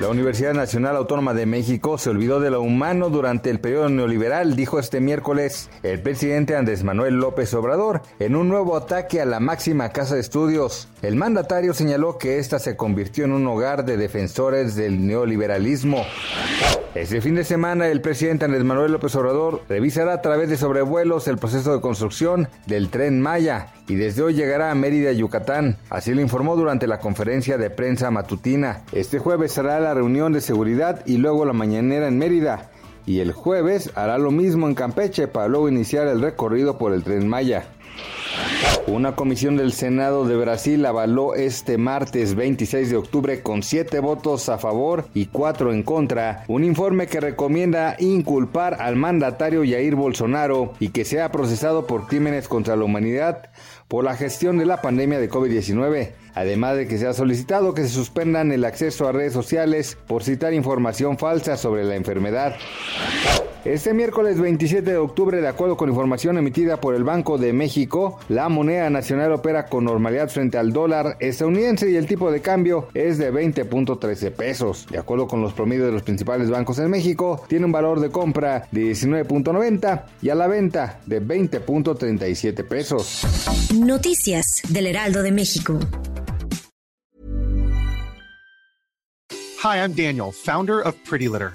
La Universidad Nacional Autónoma de México se olvidó de lo humano durante el periodo neoliberal, dijo este miércoles el presidente Andrés Manuel López Obrador en un nuevo ataque a la máxima casa de estudios. El mandatario señaló que ésta se convirtió en un hogar de defensores del neoliberalismo. Este fin de semana el presidente Andrés Manuel López Obrador revisará a través de sobrevuelos el proceso de construcción del tren Maya y desde hoy llegará a Mérida, Yucatán. Así lo informó durante la conferencia de prensa matutina. Este jueves será la reunión de seguridad y luego la mañanera en Mérida. Y el jueves hará lo mismo en Campeche para luego iniciar el recorrido por el tren Maya. Una comisión del Senado de Brasil avaló este martes 26 de octubre con siete votos a favor y cuatro en contra un informe que recomienda inculpar al mandatario Jair Bolsonaro y que sea procesado por crímenes contra la humanidad por la gestión de la pandemia de COVID-19, además de que se ha solicitado que se suspendan el acceso a redes sociales por citar información falsa sobre la enfermedad. Este miércoles 27 de octubre, de acuerdo con información emitida por el Banco de México, la moneda nacional opera con normalidad frente al dólar estadounidense y el tipo de cambio es de 20.13 pesos. De acuerdo con los promedios de los principales bancos en México, tiene un valor de compra de 19.90 y a la venta de 20.37 pesos. Noticias del Heraldo de México. Hi, I'm Daniel, founder of Pretty Litter.